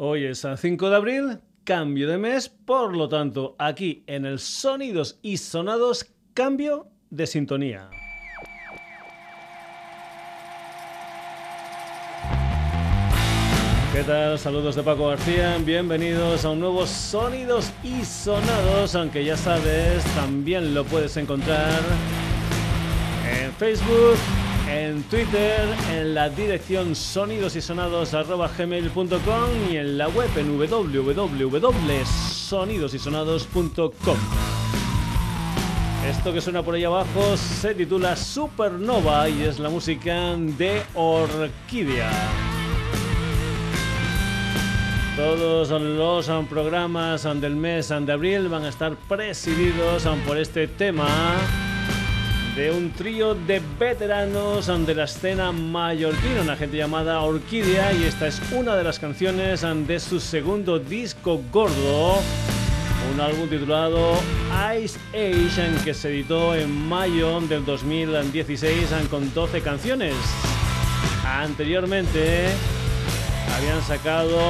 Hoy es el 5 de abril, cambio de mes, por lo tanto, aquí en el Sonidos y Sonados, cambio de sintonía. ¿Qué tal? Saludos de Paco García, bienvenidos a un nuevo Sonidos y Sonados, aunque ya sabes, también lo puedes encontrar en Facebook, en Twitter, en la dirección sonidosysonados.gmail.com y en la web en www.sonidosysonados.com. Esto que suena por ahí abajo se titula Supernova y es la música de Orquídea. Todos los programas del mes de abril van a estar presididos por este tema de un trío de veteranos de la escena mallorquina, una gente llamada Orquídea, y esta es una de las canciones de su segundo disco gordo, un álbum titulado Ice Age, que se editó en mayo del 2016 con 12 canciones. Anteriormente habían sacado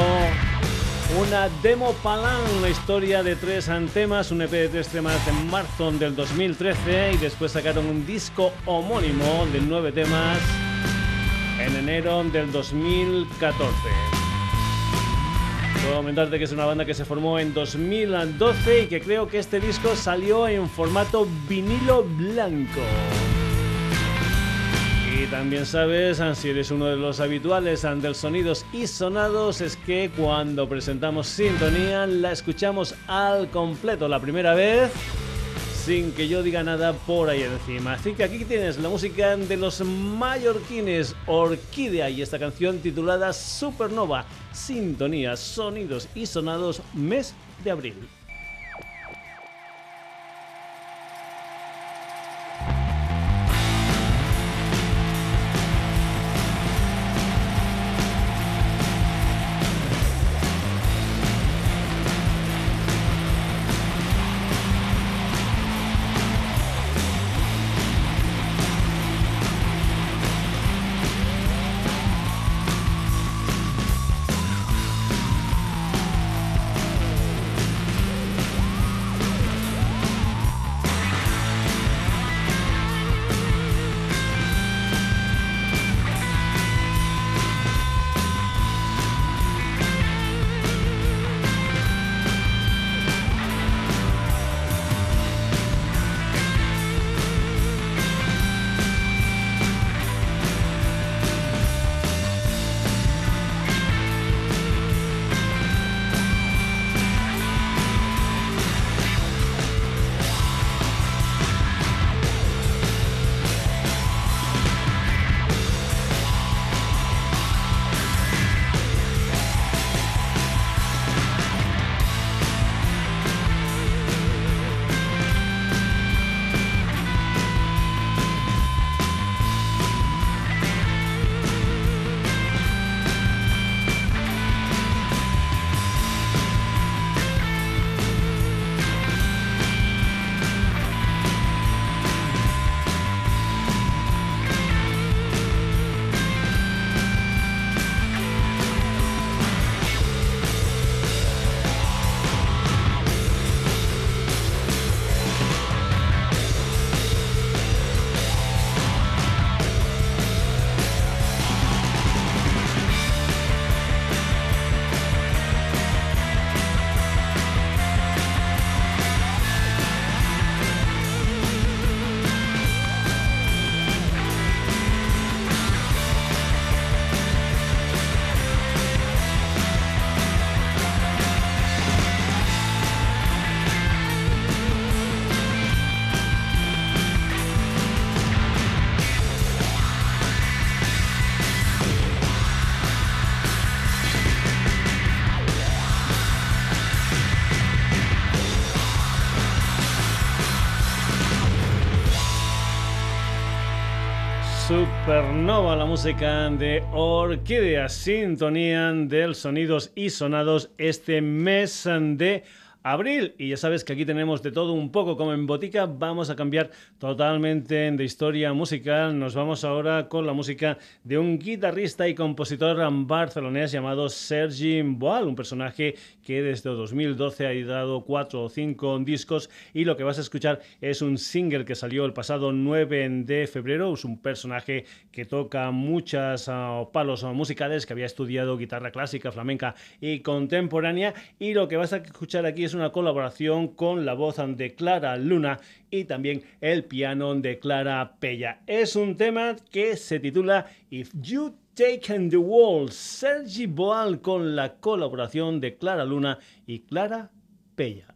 una demo Palan, una historia de tres temas, un EP de tres temas en marzo del 2013 y después sacaron un disco homónimo de nueve temas en enero del 2014. Puedo comentarte que es una banda que se formó en 2012 y que creo que este disco salió en formato vinilo blanco. Y también sabes, si eres uno de los habituales del Sonidos y Sonados, es que cuando presentamos Sintonía la escuchamos al completo la primera vez sin que yo diga nada por ahí encima. Así que aquí tienes la música de los mallorquines Orquídea y esta canción titulada Supernova, Sintonía, Sonidos y Sonados, mes de abril. Supernova, la música de Orquídea, sintonía del sonidos y sonados este mes de abril. Y ya sabes que aquí tenemos de todo un poco como en botica. Vamos a cambiar totalmente de historia musical. Nos vamos ahora con la música de un guitarrista y compositor barcelonés llamado Sergi Boal, un personaje que desde 2012 ha dado cuatro o cinco discos y lo que vas a escuchar es un single que salió el pasado 9 de febrero. Es un personaje que toca muchas uh, palos musicales, que había estudiado guitarra clásica, flamenca y contemporánea y lo que vas a escuchar aquí es una colaboración con la voz de Clara Luna y también el piano de Clara Pella. Es un tema que se titula If You Taken the World, Sergi Boal con la colaboración de Clara Luna y Clara Pella.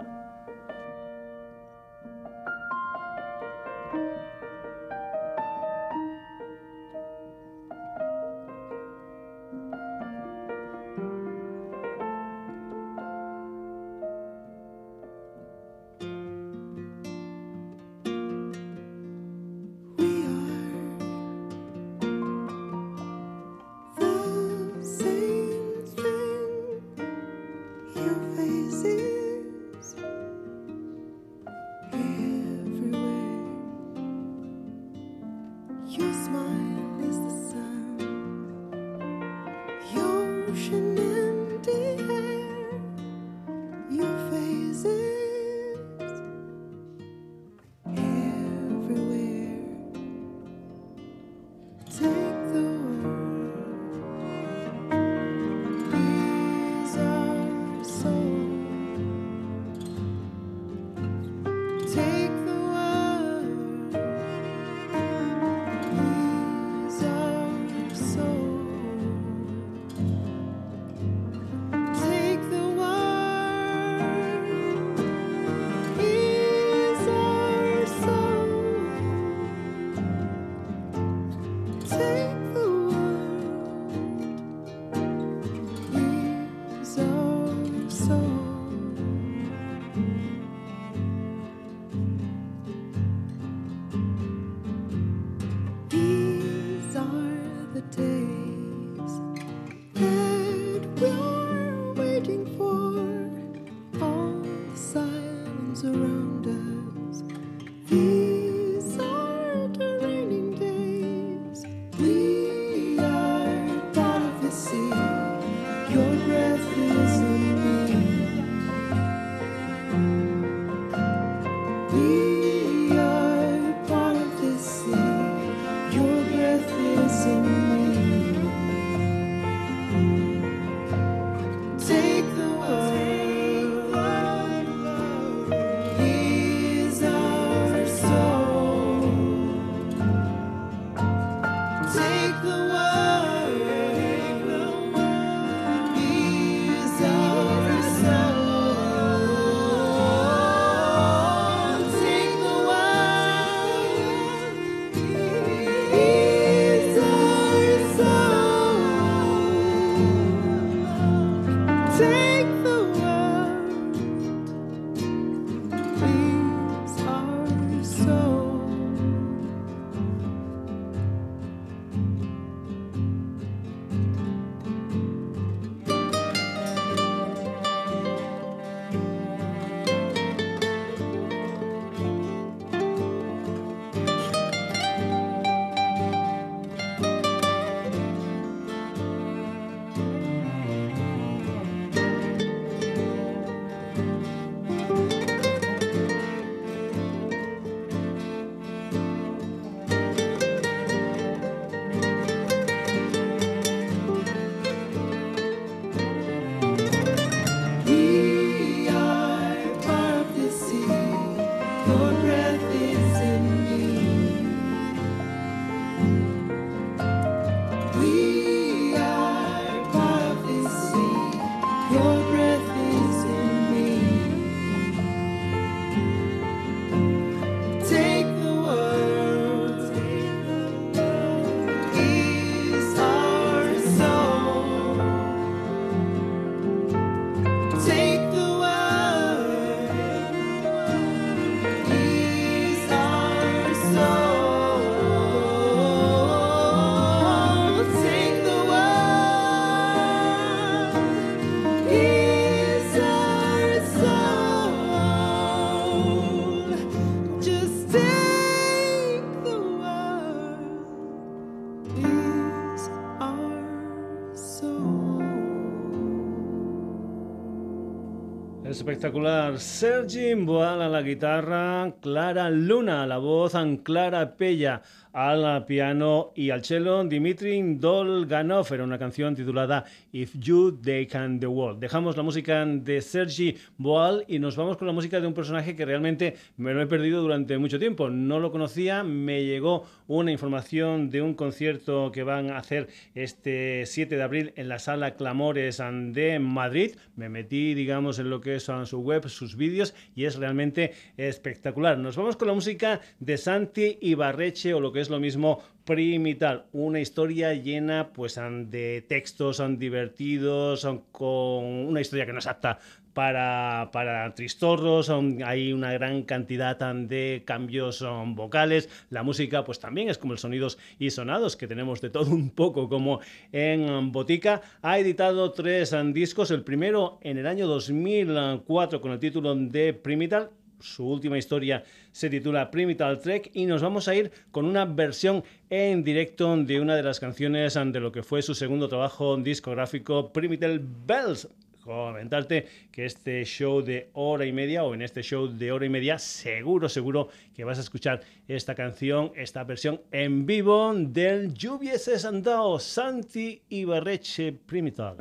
Espectacular. Sergi Boal a la guitarra, Clara Luna a la voz, Clara Pella al piano y al cello Dimitri Dolganov. Era una canción titulada If You They Can The World. Dejamos la música de Sergi Boal y nos vamos con la música de un personaje que realmente me lo he perdido durante mucho tiempo. No lo conocía, me llegó una información de un concierto que van a hacer este 7 de abril en la sala Clamores de Madrid. Me metí, digamos, en lo que es su web, sus vídeos y es realmente espectacular. Nos vamos con la música de Santi Ibarreche o lo que es lo mismo Primital, una historia llena pues de textos son divertidos, con una historia que no es apta para, para tristorros, hay una gran cantidad de cambios vocales, la música pues también es como el sonidos y sonados que tenemos de todo un poco como en Botica, ha editado tres discos, el primero en el año 2004 con el título de Primital su última historia se titula Primital Trek y nos vamos a ir con una versión en directo de una de las canciones de lo que fue su segundo trabajo discográfico Primital Bells comentarte que este show de hora y media o en este show de hora y media seguro, seguro que vas a escuchar esta canción, esta versión en vivo del Lluviese Andado Santi Ibarreche Primital.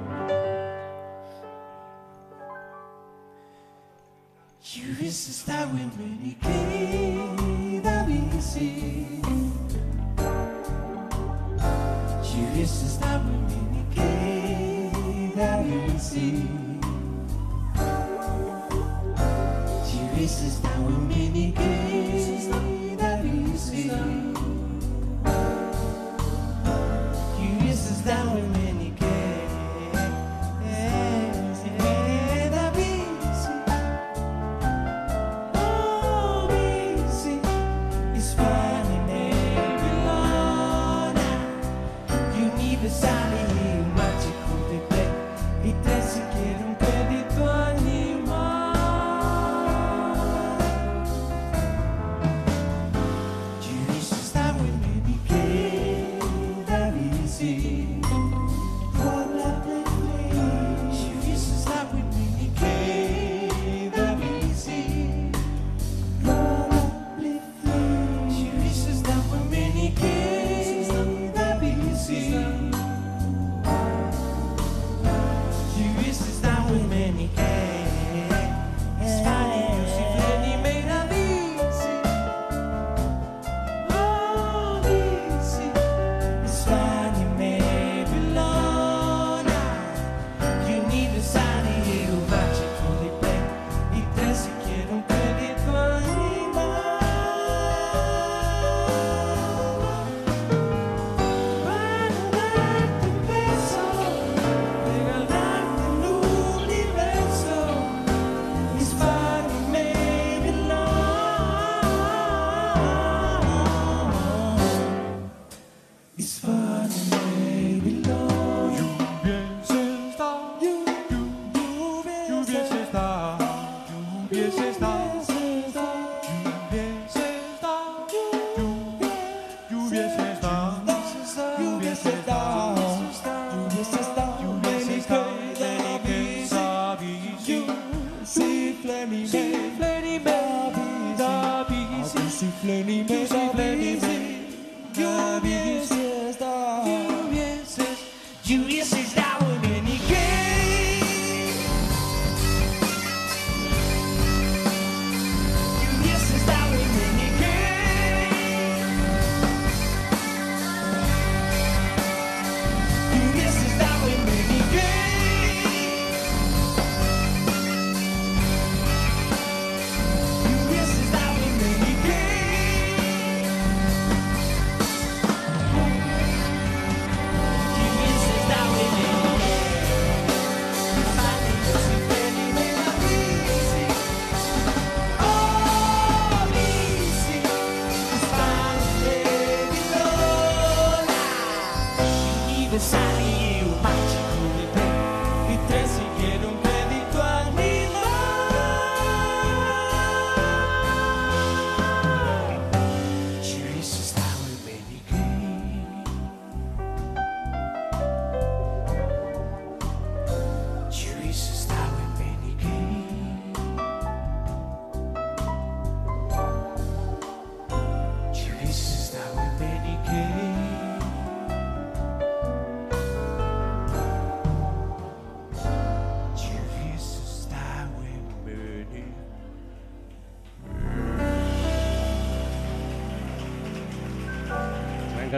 Quieres estar with me, quédame así. Quieres estar with me, quédame así. Quieres estar with me, quédame.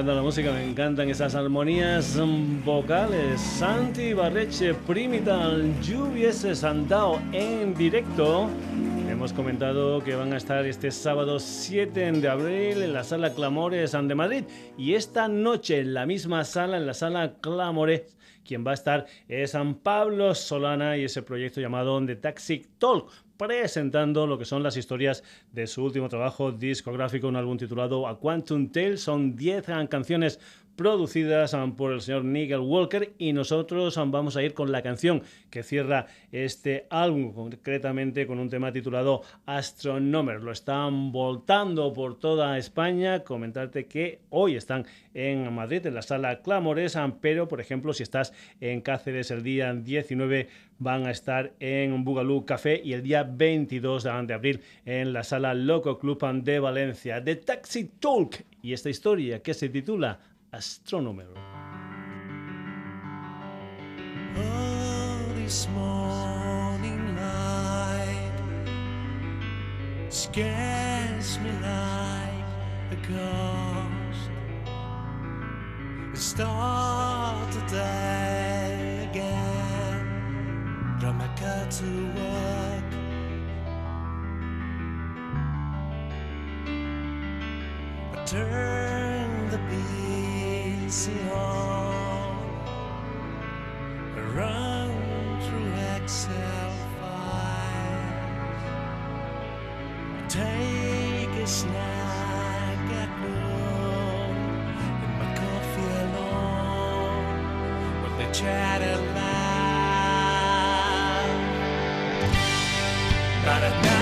Encanta la música, me encantan esas armonías vocales. Santi Barreche, Primital, Lluviese andado en directo. Hemos comentado que van a estar este sábado 7 de abril en la sala Clamores de Madrid y esta noche en la misma sala, en la sala Clamores, quien va a estar es San Pablo Solana y ese proyecto llamado The Taxi Talk presentando lo que son las historias de su último trabajo discográfico, un álbum titulado A Quantum Tale. Son 10 canciones producidas um, por el señor Nigel Walker y nosotros um, vamos a ir con la canción que cierra este álbum, concretamente con un tema titulado Astronomer. Lo están voltando por toda España. Comentarte que hoy están en Madrid, en la sala Clamores, um, pero por ejemplo, si estás en Cáceres el día 19, van a estar en Bugalú Café y el día 22 de abril en la sala Loco Club de Valencia. The Taxi Talk y esta historia que se titula astronomer. Morning light scares me like a ghost. Started day again. My car to work. I turn the see on run through Excel files take a snack at noon in my coffee alone with the chat loud but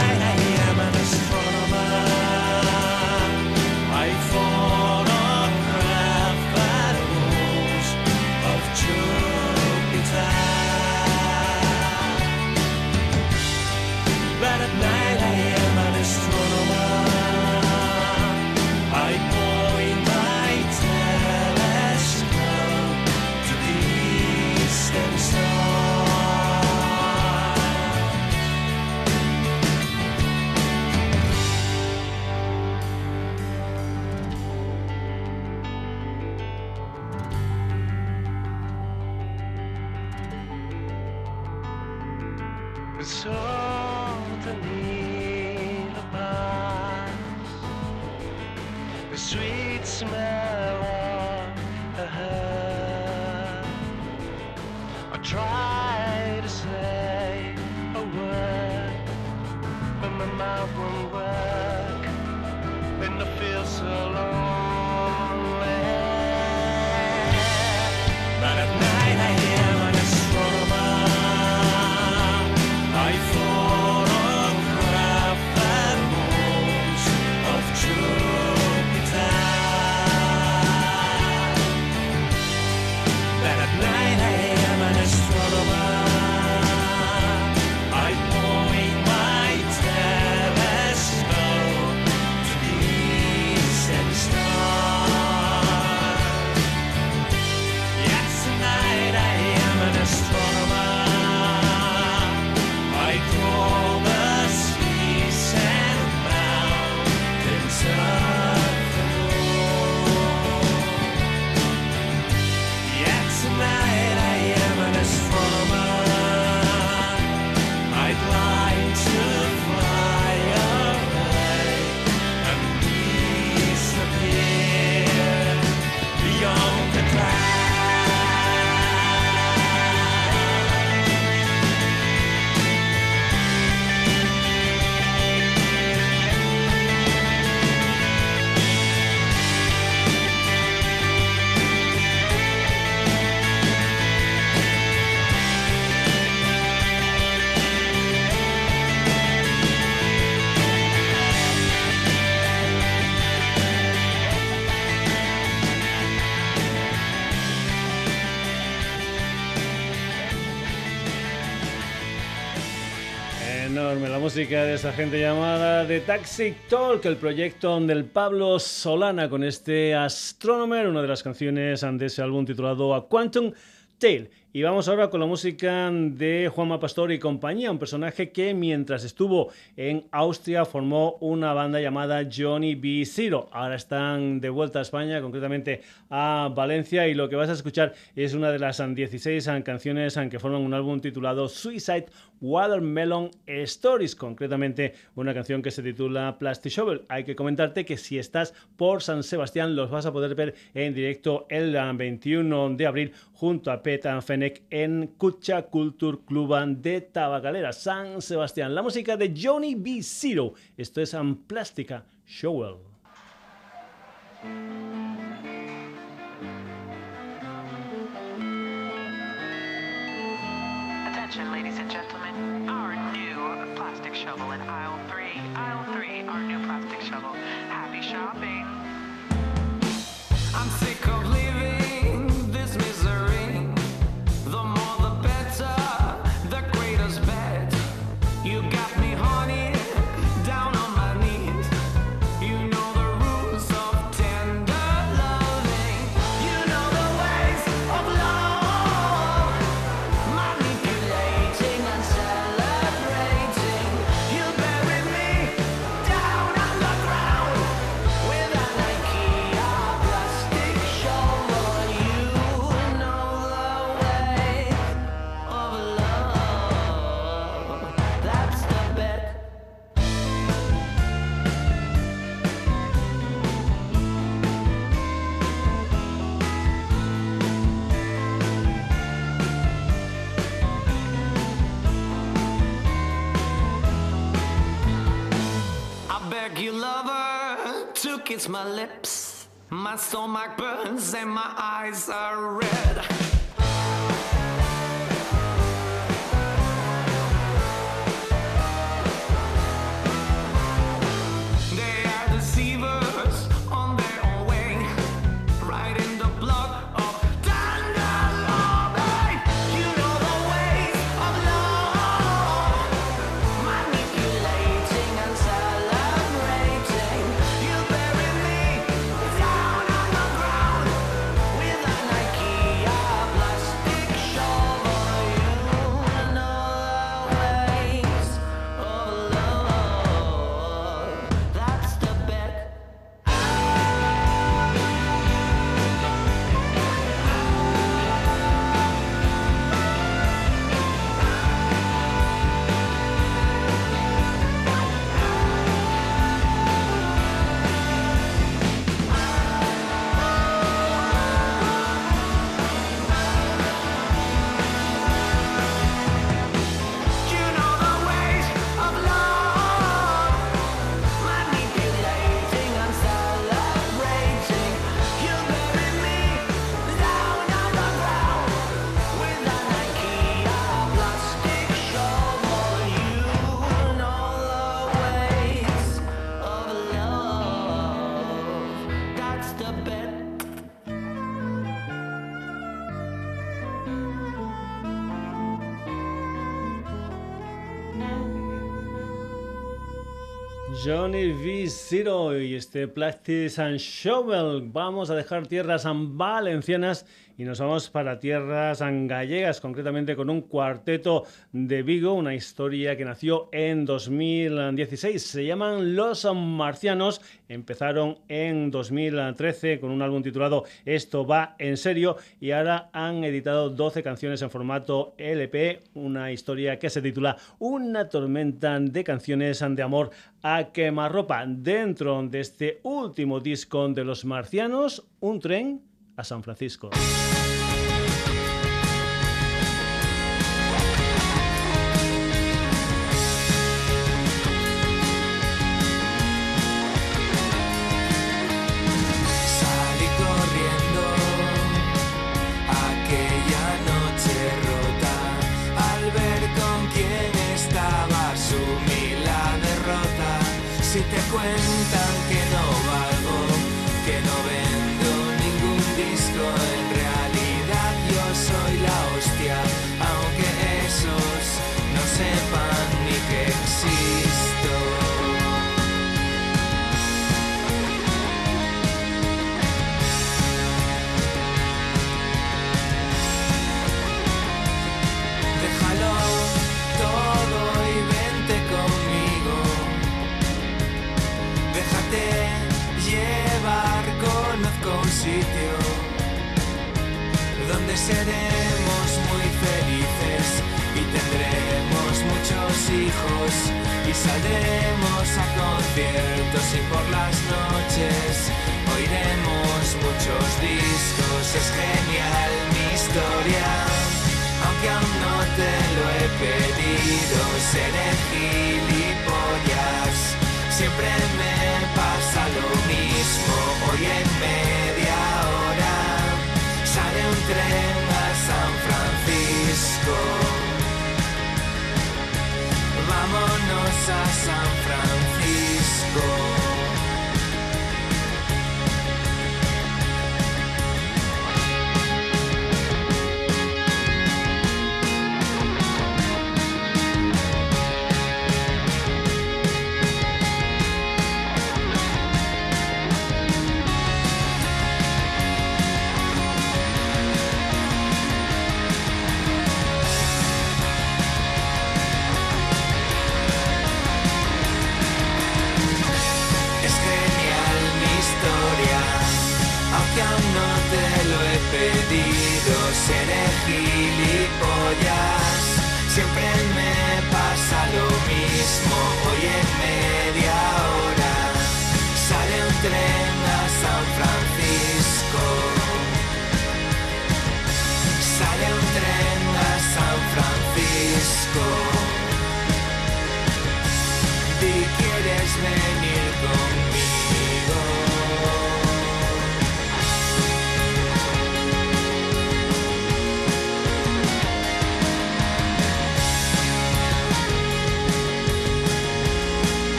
música de esa gente llamada The Taxi Talk, el proyecto del Pablo Solana con este Astronomer, una de las canciones de ese álbum titulado A Quantum Tale. Y vamos ahora con la música de Juanma Pastor y compañía, un personaje que mientras estuvo en Austria formó una banda llamada Johnny B. Zero. Ahora están de vuelta a España, concretamente a Valencia, y lo que vas a escuchar es una de las 16 canciones que forman un álbum titulado Suicide Watermelon Stories, concretamente una canción que se titula Plastic Shovel. Hay que comentarte que si estás por San Sebastián los vas a poder ver en directo el 21 de abril junto a Petan Fennec en Cucha Culture Club de Tabacalera, San Sebastián. La música de Johnny B. Zero. Esto es Plástica Shovel. Attention, ladies and gentlemen. Our new plastic shovel in aisle three. Aisle three, our new plastic shovel. Happy shopping. I'm sick of kiss my lips. My stomach burns and my eyes are red. Johnny V. Zero y este Plastic and Shovel. Vamos a dejar tierras valencianas y nos vamos para tierras gallegas, concretamente con un cuarteto de Vigo, una historia que nació en 2016. Se llaman Los Marcianos, empezaron en 2013 con un álbum titulado Esto va en serio y ahora han editado 12 canciones en formato LP, una historia que se titula Una tormenta de canciones de amor a quemarropa. Dentro de este último disco de Los Marcianos, un tren a San Francisco. Y saldremos a conciertos y por las noches oiremos muchos discos. Es genial mi historia, aunque aún no te lo he pedido, seré gilipollas. Siempre me pasa lo mismo, hoy en media hora sale un tren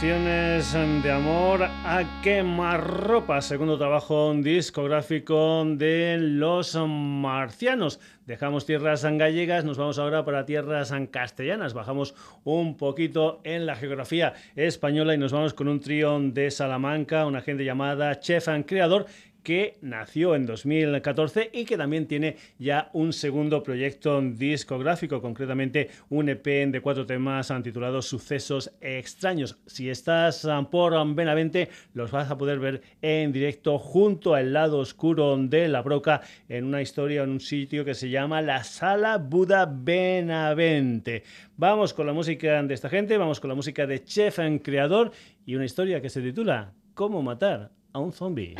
de amor a quemarropa, segundo trabajo discográfico de los marcianos. Dejamos tierras gallegas, nos vamos ahora para tierras castellanas. Bajamos un poquito en la geografía española y nos vamos con un trío de Salamanca, una gente llamada Chef and Creador que nació en 2014 y que también tiene ya un segundo proyecto discográfico, concretamente un EP de cuatro temas titulado Sucesos Extraños. Si estás ah, por Benavente, los vas a poder ver en directo junto al lado oscuro de la broca en una historia en un sitio que se llama la Sala Buda Benavente. Vamos con la música de esta gente, vamos con la música de Chef and Creador y una historia que se titula Cómo matar a un zombie.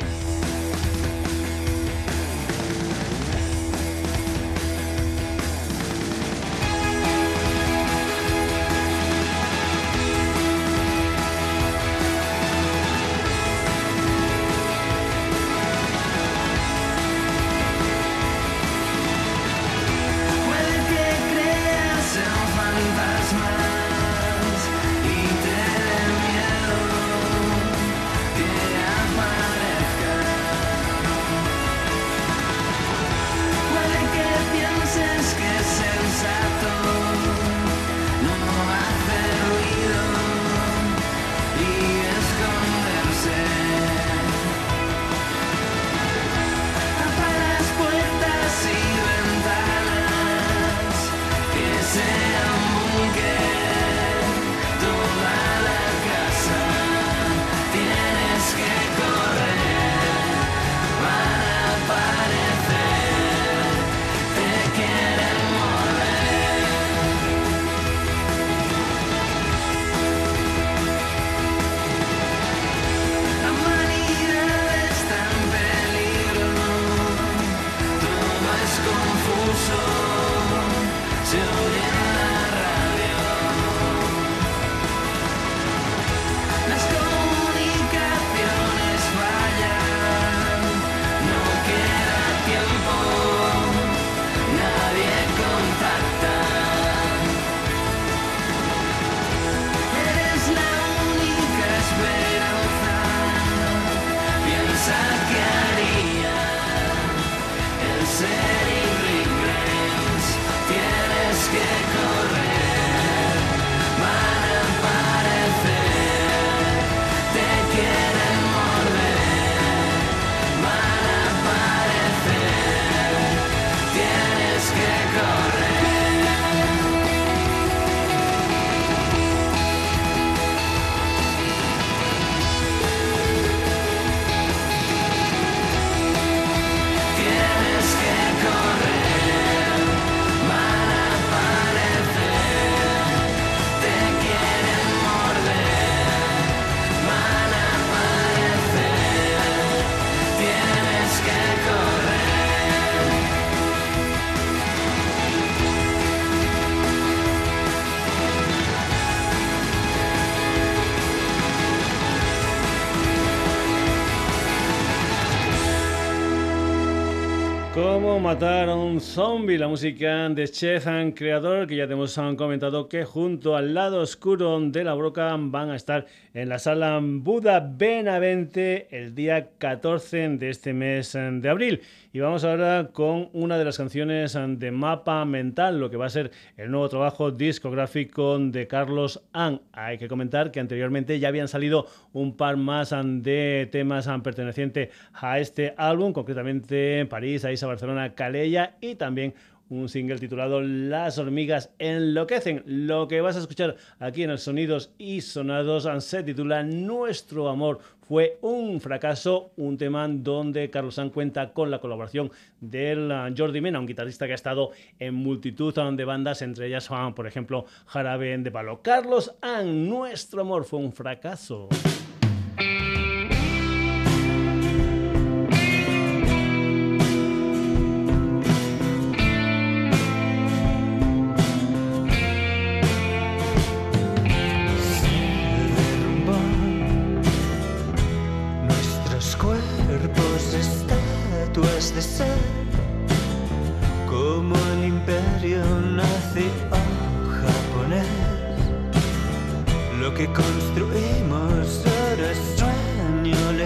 Matar a un zombie, la música de Chef and Creador, que ya te hemos comentado que junto al lado oscuro de la broca van a estar en la sala Buda Benavente el día 14 de este mes de abril. Y vamos ahora con una de las canciones de Mapa Mental, lo que va a ser el nuevo trabajo discográfico de Carlos An. Hay que comentar que anteriormente ya habían salido un par más de temas pertenecientes a este álbum, concretamente en París, ahí Barcelona, Calella y también un single titulado Las hormigas enloquecen. Lo que vas a escuchar aquí en el Sonidos y Sonados se titula Nuestro amor fue un fracaso, un tema donde Carlos San cuenta con la colaboración del uh, Jordi Mena, un guitarrista que ha estado en multitud de bandas, entre ellas, uh, por ejemplo, Jarabe de Palo. Carlos An, Nuestro amor fue un fracaso.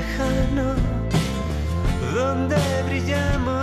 lejano, donde brillamos.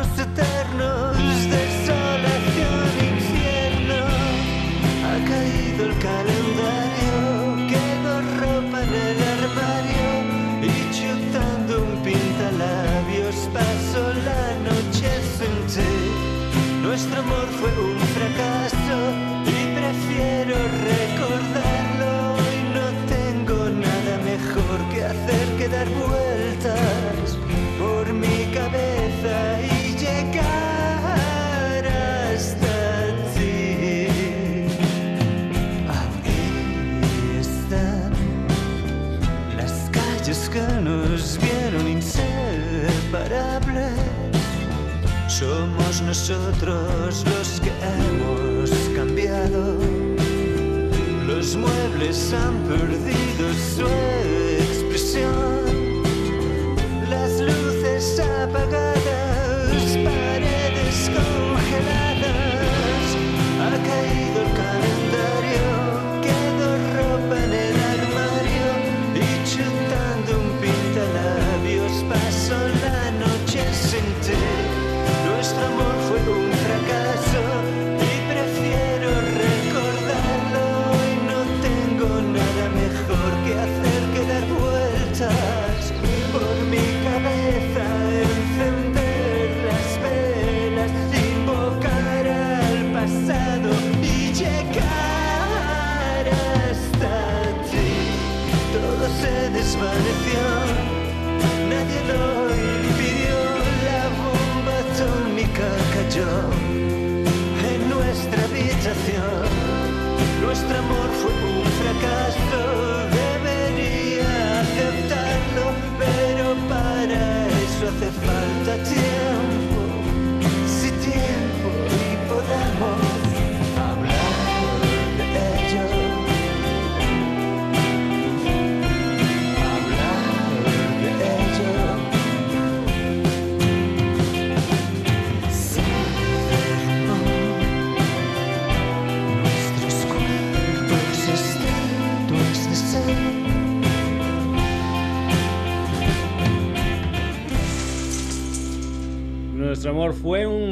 Fue un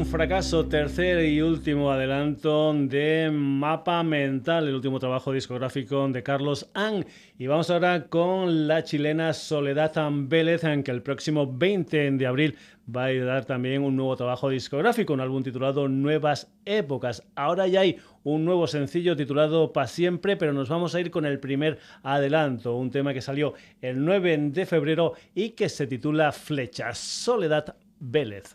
fracaso, tercer y último adelanto de Mapa Mental, el último trabajo discográfico de Carlos Ang. Y vamos ahora con la chilena Soledad Vélez, que el próximo 20 de abril va a dar también un nuevo trabajo discográfico, un álbum titulado Nuevas Épocas. Ahora ya hay un nuevo sencillo titulado Pa' Siempre, pero nos vamos a ir con el primer adelanto, un tema que salió el 9 de febrero y que se titula Flecha. Soledad Vélez.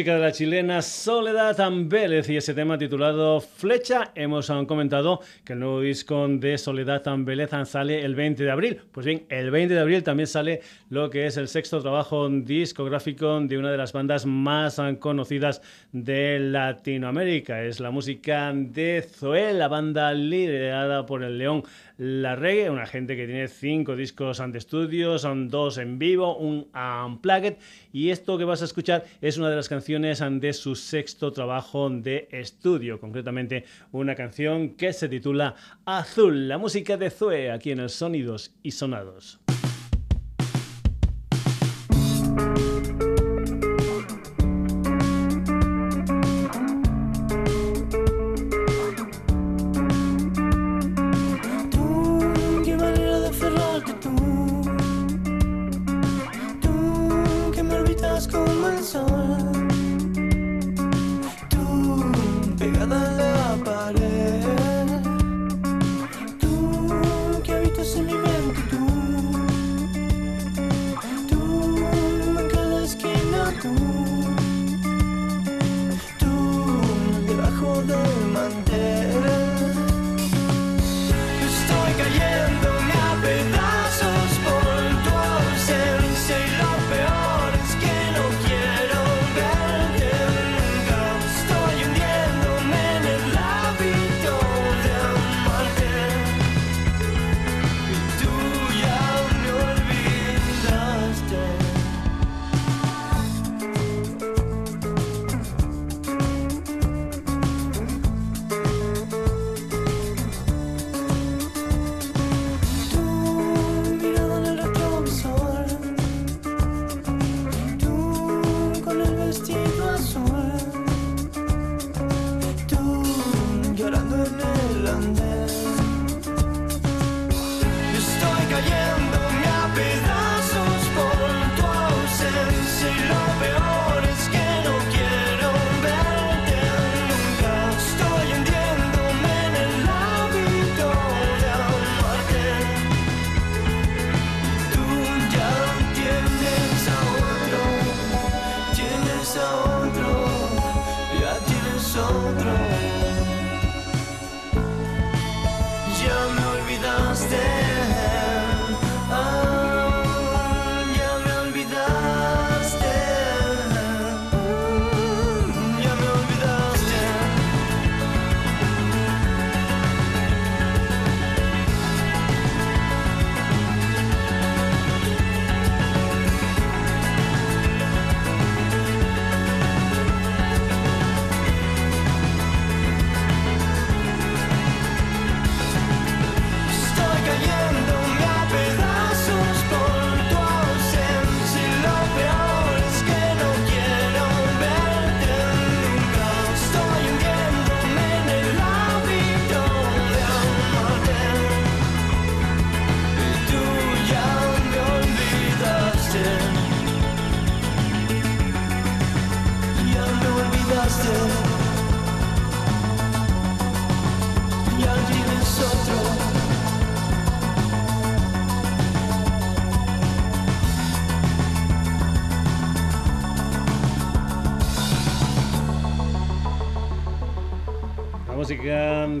Música de la chilena Soledad Vélez y ese tema titulado Flecha. Hemos comentado que el nuevo disco de Soledad Vélez sale el 20 de abril. Pues bien, el 20 de abril también sale lo que es el sexto trabajo discográfico de una de las bandas más conocidas de Latinoamérica. Es la música de Zoé, la banda liderada por el León la Reggae, una gente que tiene cinco discos ante estudios, son dos en vivo, un unplugged y esto que vas a escuchar es una de las canciones de su sexto trabajo de estudio, concretamente una canción que se titula Azul, la música de Zoe aquí en el Sonidos y Sonados.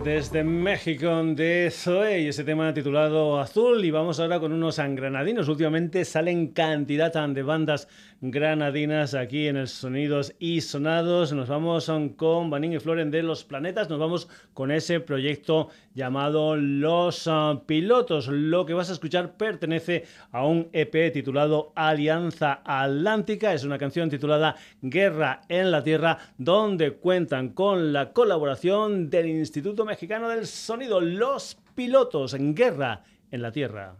Desde México de Zoe y ese tema titulado Azul y vamos ahora con unos granadinos. Últimamente salen cantidad de bandas granadinas aquí en el Sonidos y Sonados. Nos vamos con Banín y Floren de Los Planetas. Nos vamos con ese proyecto llamado Los ah, Pilotos. Lo que vas a escuchar pertenece a un EP titulado Alianza Atlántica. Es una canción titulada Guerra en la Tierra, donde cuentan con la colaboración del Instituto Mexicano del Sonido. Los Pilotos en Guerra en la Tierra.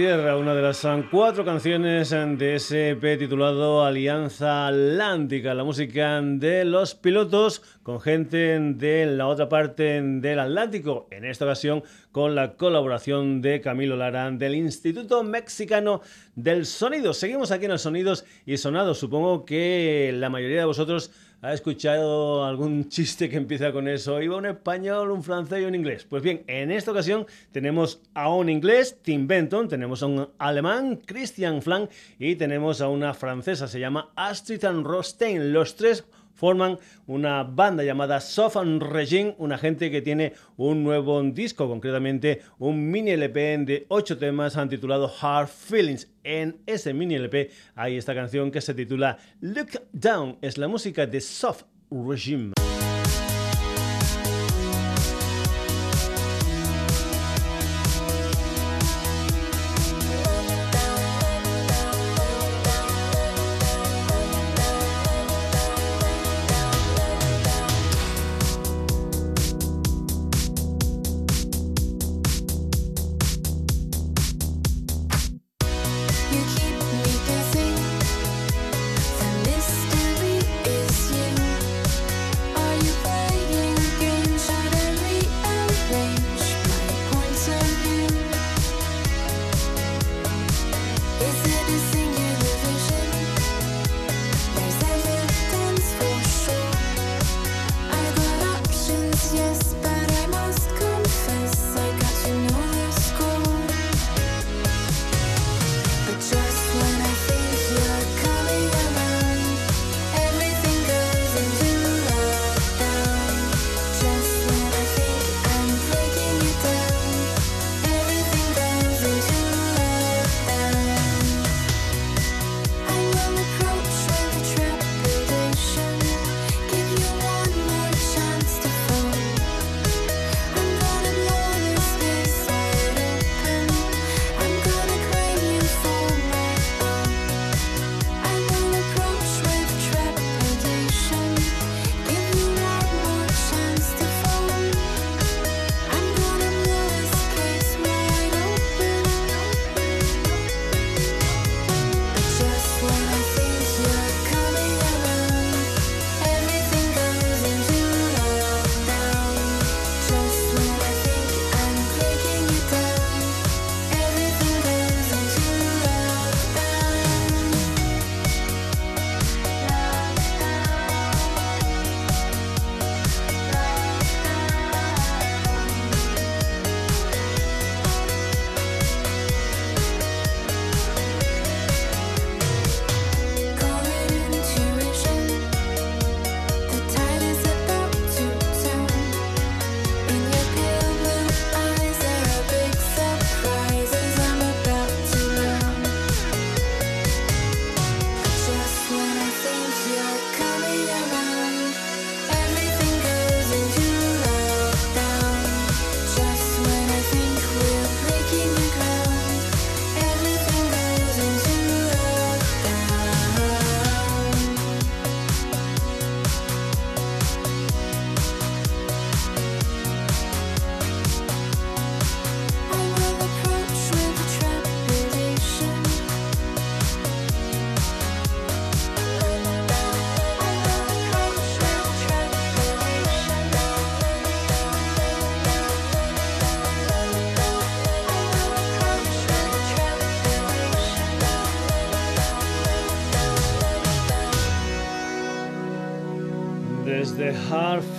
Tierra, una de las cuatro canciones de ese EP titulado Alianza Atlántica, la música de los pilotos con gente de la otra parte del Atlántico, en esta ocasión con la colaboración de Camilo Lara del Instituto Mexicano del Sonido. Seguimos aquí en los Sonidos y Sonados, supongo que la mayoría de vosotros ¿Ha escuchado algún chiste que empieza con eso? ¿Iba un español, un francés y un inglés? Pues bien, en esta ocasión tenemos a un inglés, Tim Benton, tenemos a un alemán, Christian Flank, y tenemos a una francesa, se llama Astrid Rostein. Los tres forman una banda llamada Sofan Regime, una gente que tiene un nuevo disco, concretamente un mini LP de ocho temas han titulado Hard Feelings. En ese mini LP hay esta canción que se titula Look Down, es la música de Soft Regime.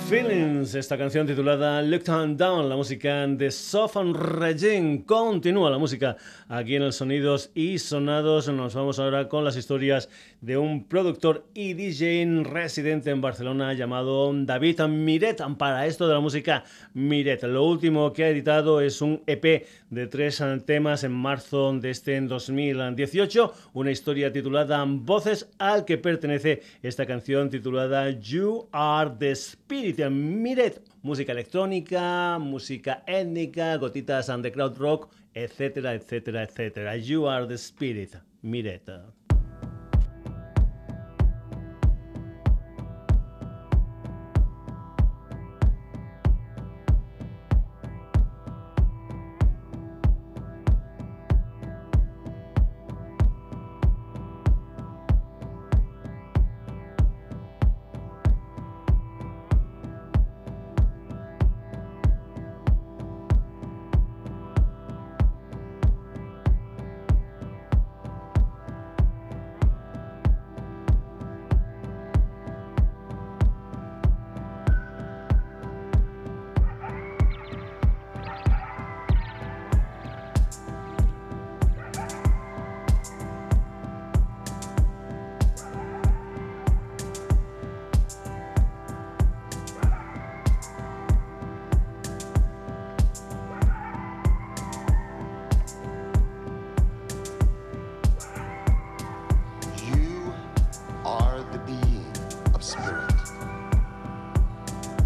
Feelings, esta canción titulada Look Down, la música de Sofan Regine. Continúa la música aquí en el Sonidos y Sonados. Nos vamos ahora con las historias de un productor y DJ residente en Barcelona llamado David Miret. Para esto de la música Miret, lo último que ha editado es un EP de tres temas en marzo de este 2018, una historia titulada Voces al que pertenece esta canción titulada You Are the Spirit. Miret, música electrónica, música étnica, gotitas underground rock, etcétera, etcétera, etcétera. You are the spirit, Miret.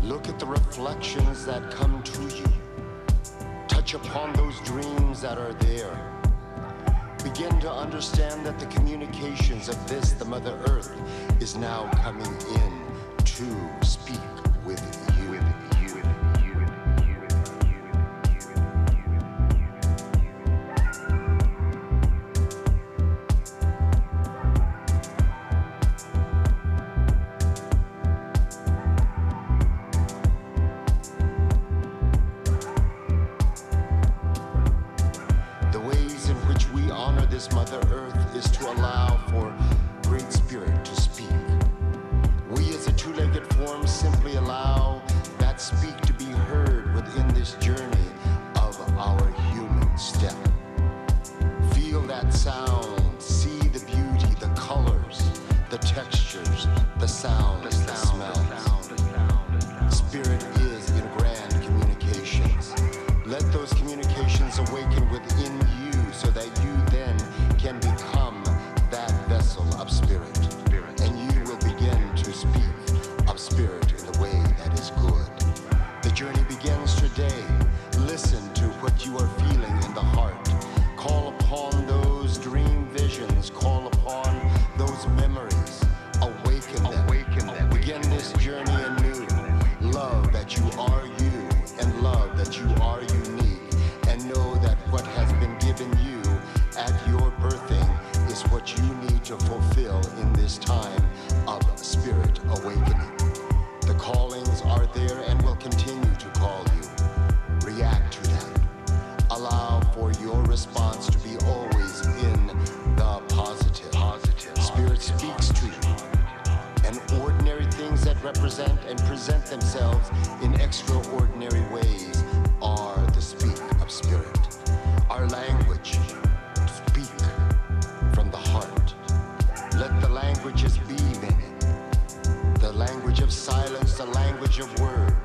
Look at the reflections that come to you. Touch upon those dreams that are there. Begin to understand that the communications of this, the Mother Earth, is now coming in to language of words.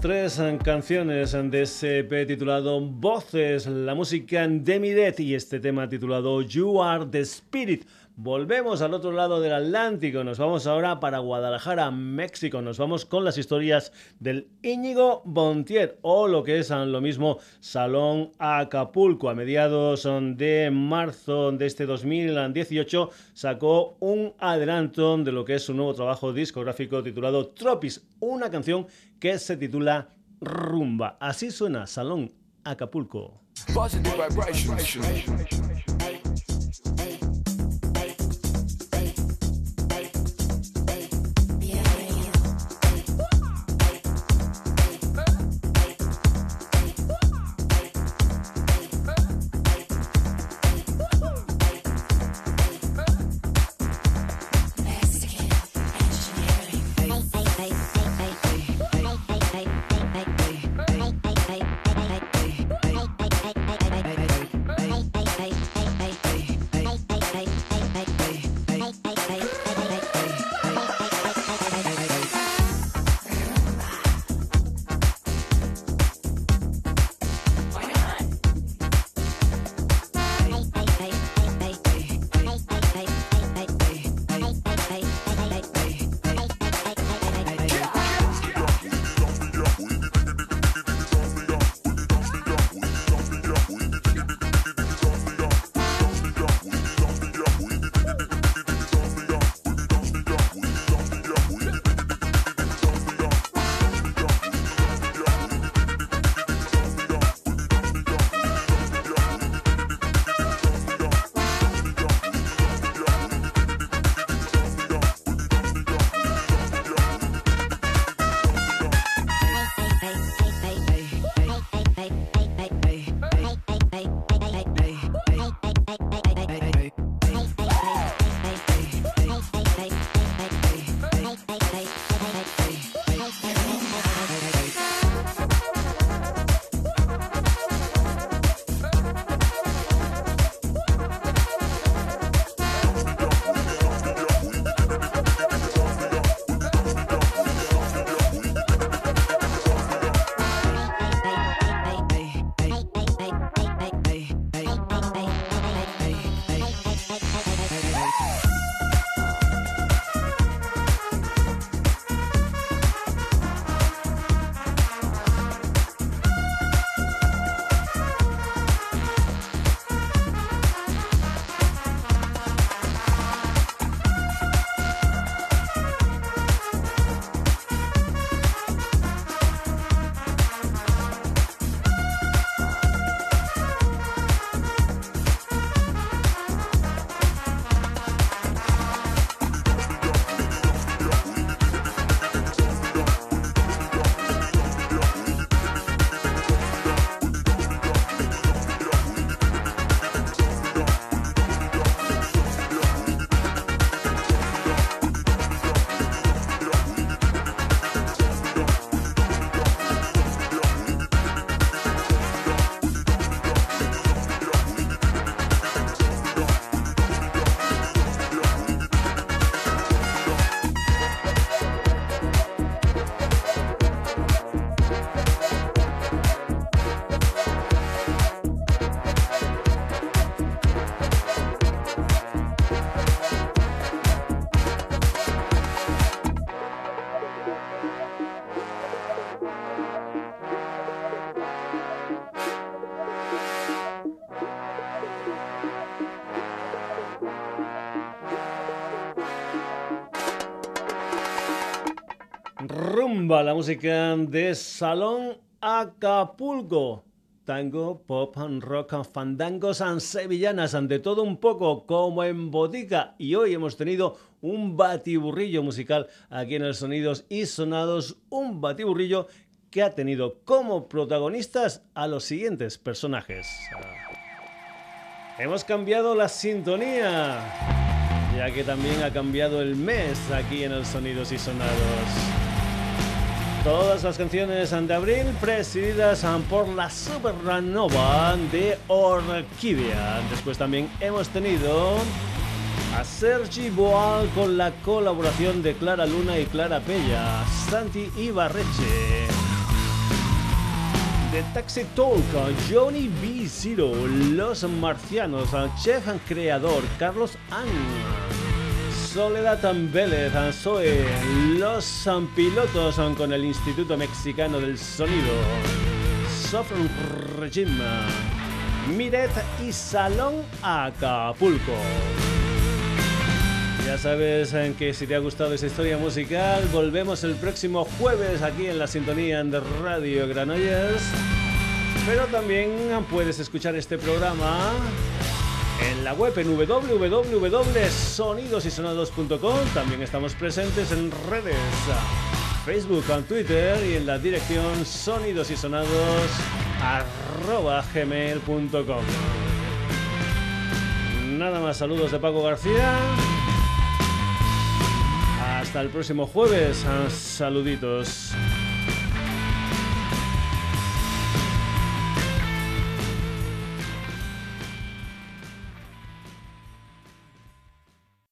Tres canciones de ese EP titulado Voces, la música de Miret y este tema titulado You Are the Spirit. Volvemos al otro lado del Atlántico, nos vamos ahora para Guadalajara, México, nos vamos con las historias del Íñigo Bontier o lo que es lo mismo Salón Acapulco. A mediados de marzo de este 2018 sacó un adelanto de lo que es su nuevo trabajo discográfico titulado Tropis, una canción que se titula Rumba. Así suena Salón Acapulco. La música de Salón Acapulco. Tango, pop, rock, fandangos, sevillanas, ante todo un poco como en botica. Y hoy hemos tenido un batiburrillo musical aquí en el Sonidos y Sonados, un batiburrillo que ha tenido como protagonistas a los siguientes personajes. Hemos cambiado la sintonía, ya que también ha cambiado el mes aquí en el Sonidos y Sonados. Todas las canciones de abril presididas por la supernova de Orquídea. Después también hemos tenido a Sergi Boal con la colaboración de Clara Luna y Clara Pella, Santi Ibarreche. The Taxi Talk, Johnny B. Zero, Los Marcianos, Chef Creador, Carlos Ang, Soledad Vélez, Zoe, Los Pilotos con el Instituto Mexicano del Sonido, Sofron Regime, Miret y Salón Acapulco. Ya sabes que si te ha gustado esta historia musical, volvemos el próximo jueves aquí en la sintonía de Radio Granollers. Pero también puedes escuchar este programa en la web en www.sonidosysonados.com. También estamos presentes en redes, Facebook, Twitter y en la dirección sonidosysonados.gmail.com. Nada más, saludos de Paco García. Hasta el próximo jueves. Saluditos.